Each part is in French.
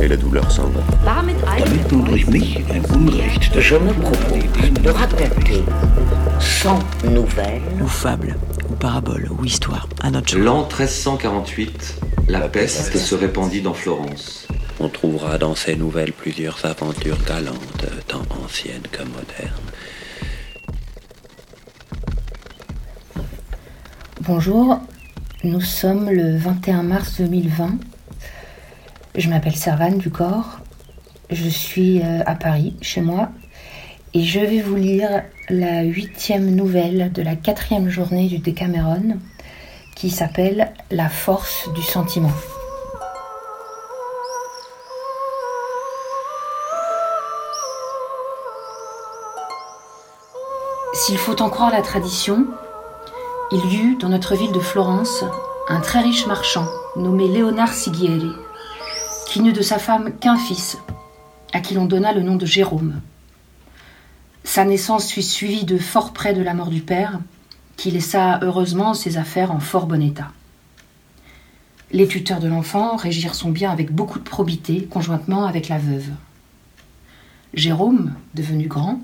et la douleur s'en va. Damit durch mich ein Unrecht Je me propose de raconter sans nouvelles ou fable, ou parabole, ou histoire, à notre. L'an 1348, la peste se répandit dans Florence. On trouvera dans ces nouvelles plusieurs aventures galantes, tant anciennes que modernes. Bonjour, nous sommes le 21 mars 2020. Je m'appelle Servane Ducor. Je suis euh, à Paris, chez moi, et je vais vous lire la huitième nouvelle de la quatrième journée du Décameron, qui s'appelle La force du sentiment. S'il faut en croire la tradition, il y eut dans notre ville de Florence un très riche marchand nommé Léonard Sigieri, qui n'eut de sa femme qu'un fils, à qui l'on donna le nom de Jérôme. Sa naissance fut suivie de fort près de la mort du père, qui laissa heureusement ses affaires en fort bon état. Les tuteurs de l'enfant régirent son bien avec beaucoup de probité, conjointement avec la veuve. Jérôme, devenu grand,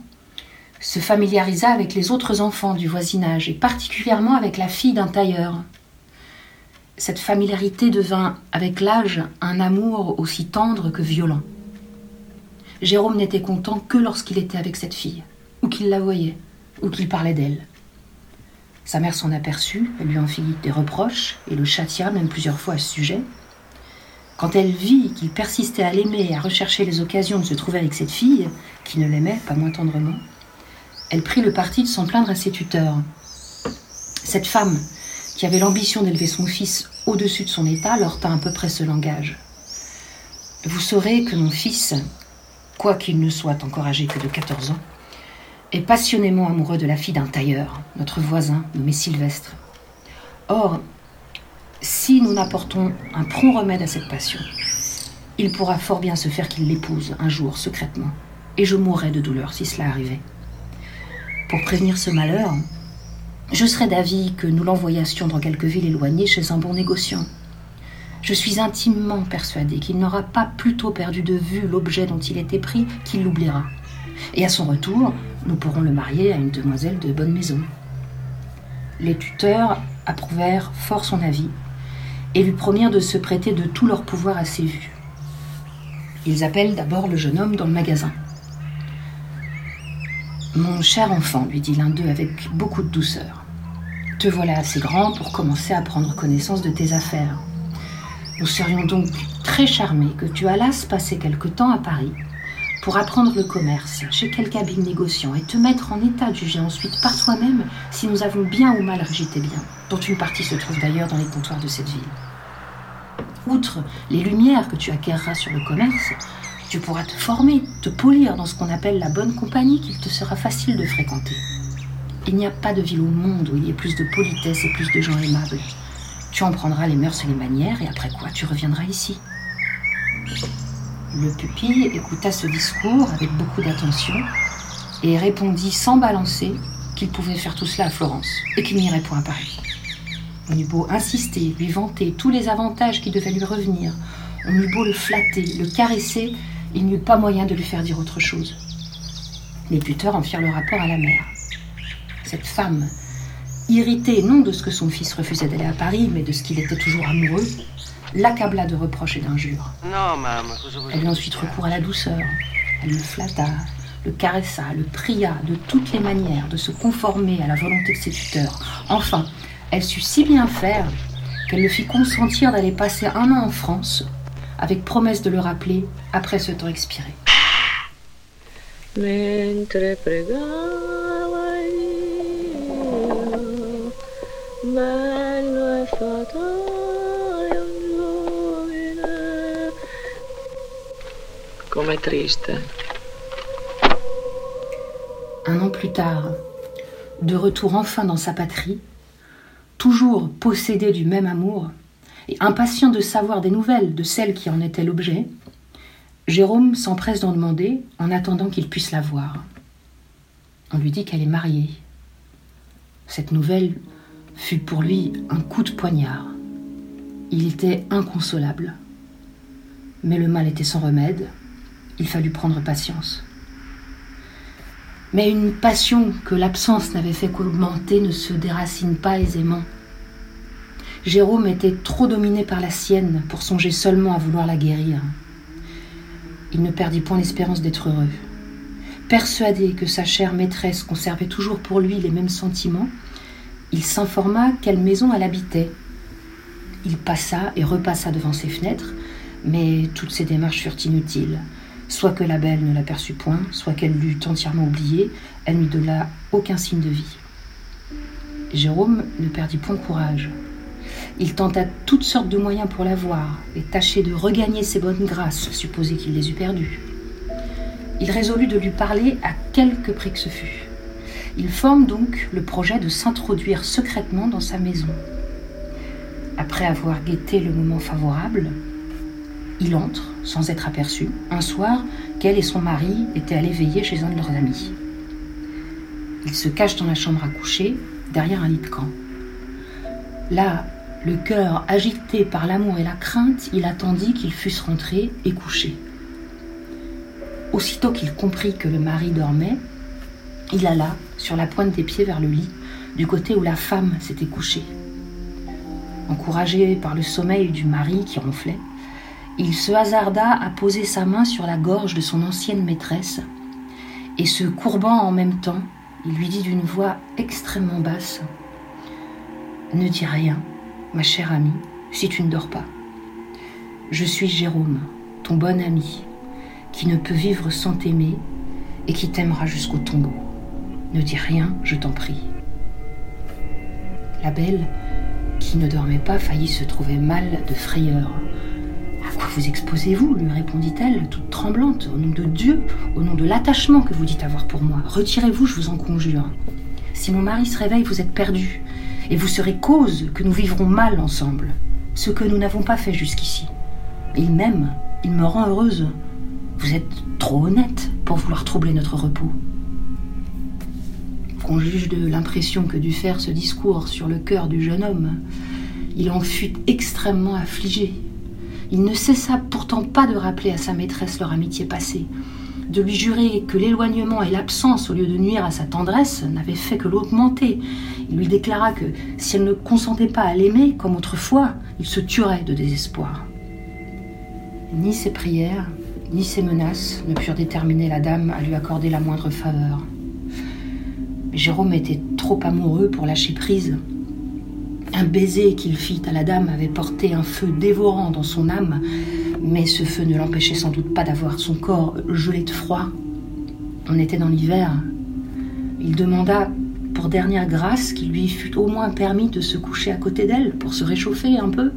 se familiarisa avec les autres enfants du voisinage et particulièrement avec la fille d'un tailleur. Cette familiarité devint, avec l'âge, un amour aussi tendre que violent. Jérôme n'était content que lorsqu'il était avec cette fille, ou qu'il la voyait, ou qu'il parlait d'elle. Sa mère s'en aperçut, elle lui en fit des reproches et le châtia même plusieurs fois à ce sujet. Quand elle vit qu'il persistait à l'aimer et à rechercher les occasions de se trouver avec cette fille, qui ne l'aimait pas moins tendrement, elle prit le parti de s'en plaindre à ses tuteurs. Cette femme, qui avait l'ambition d'élever son fils au-dessus de son état, leur tint à peu près ce langage. Vous saurez que mon fils, quoiqu'il ne soit encore âgé que de 14 ans, est passionnément amoureux de la fille d'un tailleur, notre voisin, nommé Sylvestre. Or, si nous n'apportons un prompt remède à cette passion, il pourra fort bien se faire qu'il l'épouse un jour secrètement, et je mourrai de douleur si cela arrivait. Pour prévenir ce malheur, je serais d'avis que nous l'envoyassions dans quelque ville éloignée chez un bon négociant. Je suis intimement persuadé qu'il n'aura pas plutôt perdu de vue l'objet dont il était pris qu'il l'oubliera. Et à son retour, nous pourrons le marier à une demoiselle de bonne maison. Les tuteurs approuvèrent fort son avis et lui promirent de se prêter de tout leur pouvoir à ses vues. Ils appellent d'abord le jeune homme dans le magasin. Mon cher enfant, lui dit l'un d'eux avec beaucoup de douceur, te voilà assez grand pour commencer à prendre connaissance de tes affaires. Nous serions donc très charmés que tu allasses passer quelque temps à Paris pour apprendre le commerce chez quel cabine négociant et te mettre en état de juger ensuite par toi-même si nous avons bien ou mal régi tes biens, dont une partie se trouve d'ailleurs dans les comptoirs de cette ville. Outre les lumières que tu acquerras sur le commerce, tu pourras te former, te polir dans ce qu'on appelle la bonne compagnie qu'il te sera facile de fréquenter. Il n'y a pas de ville au monde où il y ait plus de politesse et plus de gens aimables. Tu en prendras les mœurs et les manières, et après quoi tu reviendras ici. Le pupille écouta ce discours avec beaucoup d'attention et répondit sans balancer qu'il pouvait faire tout cela à Florence et qu'il n'irait point à Paris. On eut beau insister, lui vanter tous les avantages qui devaient lui revenir, on eut beau le flatter, le caresser, il n'y eut pas moyen de lui faire dire autre chose. Les tuteurs en firent le rapport à la mère. Cette femme, irritée non de ce que son fils refusait d'aller à Paris, mais de ce qu'il était toujours amoureux, l'accabla de reproches et d'injures. Elle eut ensuite recours à la douceur. Elle le flatta, le caressa, le pria de toutes les manières de se conformer à la volonté de ses tuteurs. Enfin, elle sut si bien faire qu'elle le fit consentir d'aller passer un an en France, avec promesse de le rappeler après ce temps expiré. E. Un an plus tard, de retour enfin dans sa patrie, toujours possédé du même amour, et impatient de savoir des nouvelles de celle qui en était l'objet, Jérôme s'empresse d'en demander en attendant qu'il puisse la voir. On lui dit qu'elle est mariée. Cette nouvelle fut pour lui un coup de poignard. Il était inconsolable. Mais le mal était sans remède. Il fallut prendre patience. Mais une passion que l'absence n'avait fait qu'augmenter ne se déracine pas aisément. Jérôme était trop dominé par la sienne pour songer seulement à vouloir la guérir. Il ne perdit point l'espérance d'être heureux. Persuadé que sa chère maîtresse conservait toujours pour lui les mêmes sentiments, il s'informa quelle maison elle habitait. Il passa et repassa devant ses fenêtres, mais toutes ses démarches furent inutiles. Soit que la belle ne l'aperçut point, soit qu'elle l'eût entièrement oublié, elle ne donna aucun signe de vie. Jérôme ne perdit point courage. Il tenta toutes sortes de moyens pour la voir et tâchait de regagner ses bonnes grâces, supposé qu'il les eût perdues. Il résolut de lui parler à quelque prix que ce fût. Il forme donc le projet de s'introduire secrètement dans sa maison. Après avoir guetté le moment favorable, il entre, sans être aperçu, un soir qu'elle et son mari étaient allés veiller chez un de leurs amis. Il se cache dans la chambre à coucher, derrière un lit de camp. Là, le cœur agité par l'amour et la crainte, il attendit qu'ils fussent rentrés et couchés. Aussitôt qu'il comprit que le mari dormait, il alla, sur la pointe des pieds vers le lit, du côté où la femme s'était couchée. Encouragé par le sommeil du mari qui ronflait, il se hasarda à poser sa main sur la gorge de son ancienne maîtresse, et se courbant en même temps, il lui dit d'une voix extrêmement basse Ne dis rien, ma chère amie, si tu ne dors pas. Je suis Jérôme, ton bon ami, qui ne peut vivre sans t'aimer et qui t'aimera jusqu'au tombeau. Ne dis rien, je t'en prie. La belle, qui ne dormait pas, faillit se trouver mal de frayeur. À quoi vous exposez-vous lui répondit-elle, toute tremblante. Au nom de Dieu, au nom de l'attachement que vous dites avoir pour moi, retirez-vous, je vous en conjure. Si mon mari se réveille, vous êtes perdu, et vous serez cause que nous vivrons mal ensemble, ce que nous n'avons pas fait jusqu'ici. Il m'aime, il me rend heureuse. Vous êtes trop honnête pour vouloir troubler notre repos. Qu'on juge de l'impression que dut faire ce discours sur le cœur du jeune homme, il en fut extrêmement affligé. Il ne cessa pourtant pas de rappeler à sa maîtresse leur amitié passée, de lui jurer que l'éloignement et l'absence, au lieu de nuire à sa tendresse, n'avaient fait que l'augmenter. Il lui déclara que si elle ne consentait pas à l'aimer comme autrefois, il se tuerait de désespoir. Ni ses prières, ni ses menaces ne purent déterminer la dame à lui accorder la moindre faveur. Jérôme était trop amoureux pour lâcher prise. Un baiser qu'il fit à la dame avait porté un feu dévorant dans son âme, mais ce feu ne l'empêchait sans doute pas d'avoir son corps gelé de froid. On était dans l'hiver. Il demanda pour dernière grâce qu'il lui fût au moins permis de se coucher à côté d'elle pour se réchauffer un peu,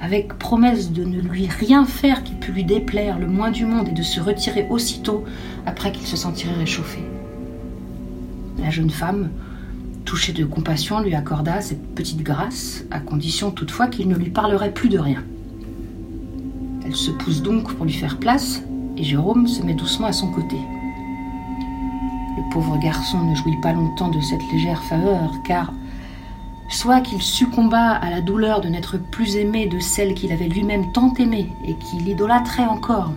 avec promesse de ne lui rien faire qui pût lui déplaire le moins du monde et de se retirer aussitôt après qu'il se sentirait réchauffé. La jeune femme, touchée de compassion, lui accorda cette petite grâce, à condition toutefois qu'il ne lui parlerait plus de rien. Elle se pousse donc pour lui faire place, et Jérôme se met doucement à son côté. Le pauvre garçon ne jouit pas longtemps de cette légère faveur, car soit qu'il succomba à la douleur de n'être plus aimé de celle qu'il avait lui-même tant aimée et qu'il idolâtrait encore,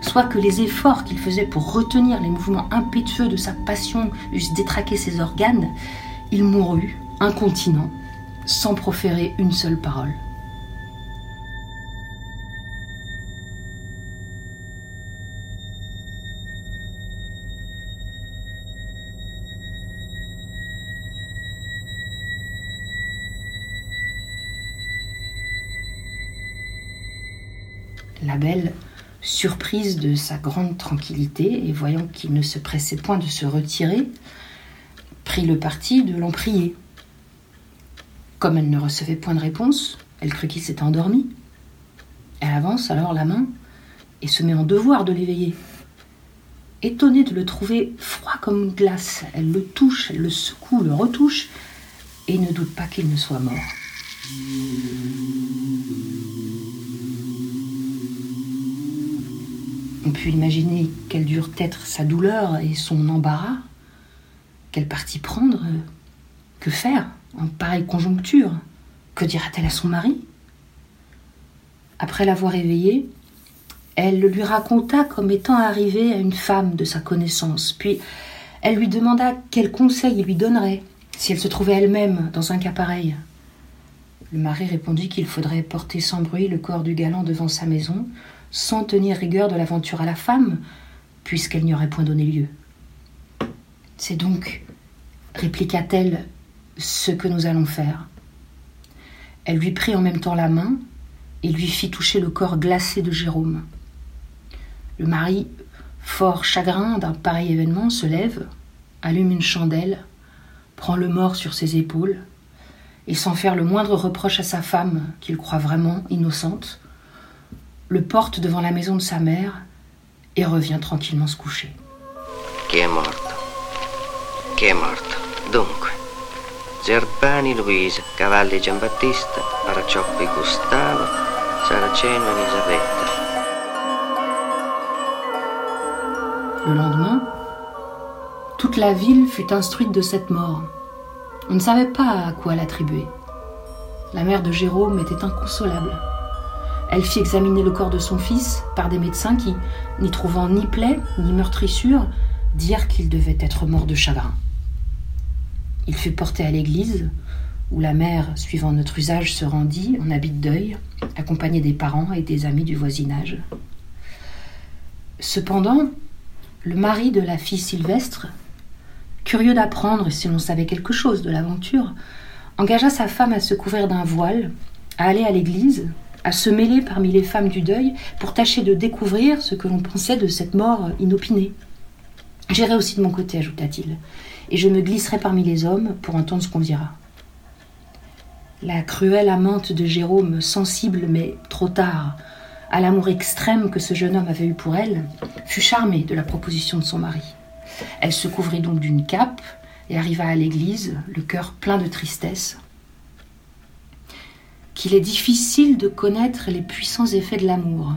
soit que les efforts qu'il faisait pour retenir les mouvements impétueux de sa passion eussent détraqué ses organes, il mourut, incontinent, sans proférer une seule parole. Belle, surprise de sa grande tranquillité et voyant qu'il ne se pressait point de se retirer, prit le parti de l'en prier. Comme elle ne recevait point de réponse, elle crut qu'il s'était endormi. Elle avance alors la main et se met en devoir de l'éveiller. Étonnée de le trouver froid comme glace, elle le touche, le secoue, le retouche, et ne doute pas qu'il ne soit mort. On peut imaginer quelle dure être sa douleur et son embarras. Quel parti prendre Que faire en pareille conjoncture? Que dira-t-elle à son mari? Après l'avoir éveillé, elle le lui raconta comme étant arrivée à une femme de sa connaissance, puis elle lui demanda quel conseil il lui donnerait si elle se trouvait elle-même dans un cas pareil. Le mari répondit qu'il faudrait porter sans bruit le corps du galant devant sa maison, sans tenir rigueur de l'aventure à la femme, puisqu'elle n'y aurait point donné lieu. C'est donc, répliqua-t-elle, ce que nous allons faire. Elle lui prit en même temps la main et lui fit toucher le corps glacé de Jérôme. Le mari, fort chagrin d'un pareil événement, se lève, allume une chandelle, prend le mort sur ses épaules, et sans faire le moindre reproche à sa femme, qu'il croit vraiment innocente, le porte devant la maison de sa mère et revient tranquillement se coucher. Chi è morto? Chi è morto? Dunque, Zerbani Luisa, Cavalli Giambattista, Paracioppi Gustavo, Saraceno Elisabetta. Le lendemain, toute la ville fut instruite de cette mort. On ne savait pas à quoi l'attribuer. La mère de Jérôme était inconsolable. Elle fit examiner le corps de son fils par des médecins qui, n'y trouvant ni plaie ni meurtrissure, dirent qu'il devait être mort de chagrin. Il fut porté à l'église, où la mère, suivant notre usage, se rendit en habit de deuil, accompagnée des parents et des amis du voisinage. Cependant, le mari de la fille Sylvestre, curieux d'apprendre si l'on savait quelque chose de l'aventure, engagea sa femme à se couvrir d'un voile, à aller à l'église, à se mêler parmi les femmes du deuil pour tâcher de découvrir ce que l'on pensait de cette mort inopinée. J'irai aussi de mon côté, ajouta-t-il, et je me glisserai parmi les hommes pour entendre ce qu'on dira. La cruelle amante de Jérôme, sensible mais trop tard à l'amour extrême que ce jeune homme avait eu pour elle, fut charmée de la proposition de son mari. Elle se couvrit donc d'une cape et arriva à l'église, le cœur plein de tristesse, qu'il est difficile de connaître les puissants effets de l'amour.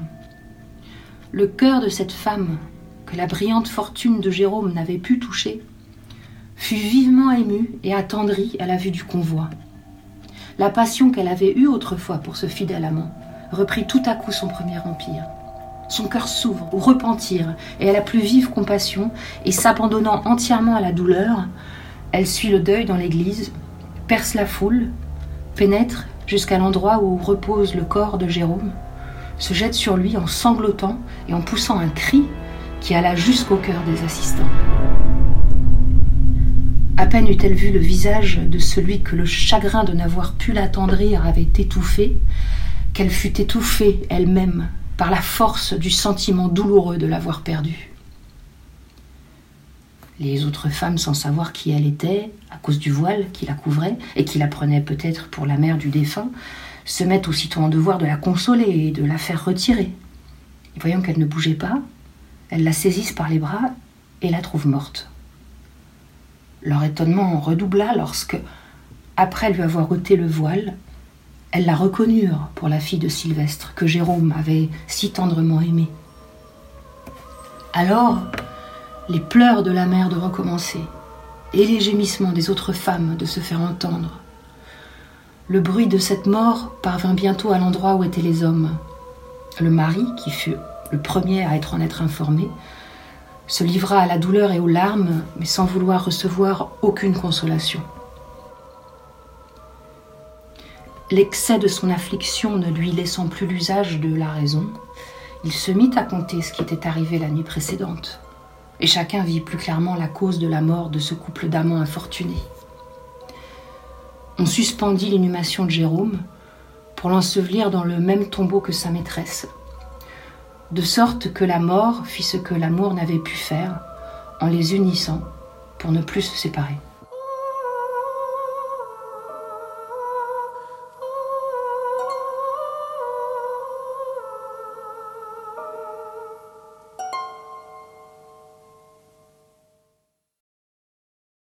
Le cœur de cette femme, que la brillante fortune de Jérôme n'avait pu toucher, fut vivement ému et attendri à la vue du convoi. La passion qu'elle avait eue autrefois pour ce fidèle amant reprit tout à coup son premier empire. Son cœur s'ouvre au repentir et à la plus vive compassion, et s'abandonnant entièrement à la douleur, elle suit le deuil dans l'église, perce la foule, pénètre jusqu'à l'endroit où repose le corps de Jérôme, se jette sur lui en sanglotant et en poussant un cri qui alla jusqu'au cœur des assistants. À peine eut-elle vu le visage de celui que le chagrin de n'avoir pu l'attendrir avait étouffé, qu'elle fut étouffée elle-même par la force du sentiment douloureux de l'avoir perdu. Les autres femmes, sans savoir qui elle était, à cause du voile qui la couvrait et qui la prenait peut-être pour la mère du défunt, se mettent aussitôt en devoir de la consoler et de la faire retirer. Et voyant qu'elle ne bougeait pas, elles la saisissent par les bras et la trouvent morte. Leur étonnement redoubla lorsque, après lui avoir ôté le voile, elles la reconnurent pour la fille de Sylvestre que Jérôme avait si tendrement aimée. Alors, les pleurs de la mère de recommencer, et les gémissements des autres femmes de se faire entendre. Le bruit de cette mort parvint bientôt à l'endroit où étaient les hommes. Le mari, qui fut le premier à être en être informé, se livra à la douleur et aux larmes, mais sans vouloir recevoir aucune consolation. L'excès de son affliction ne lui laissant plus l'usage de la raison, il se mit à compter ce qui était arrivé la nuit précédente et chacun vit plus clairement la cause de la mort de ce couple d'amants infortunés. On suspendit l'inhumation de Jérôme pour l'ensevelir dans le même tombeau que sa maîtresse, de sorte que la mort fit ce que l'amour n'avait pu faire en les unissant pour ne plus se séparer.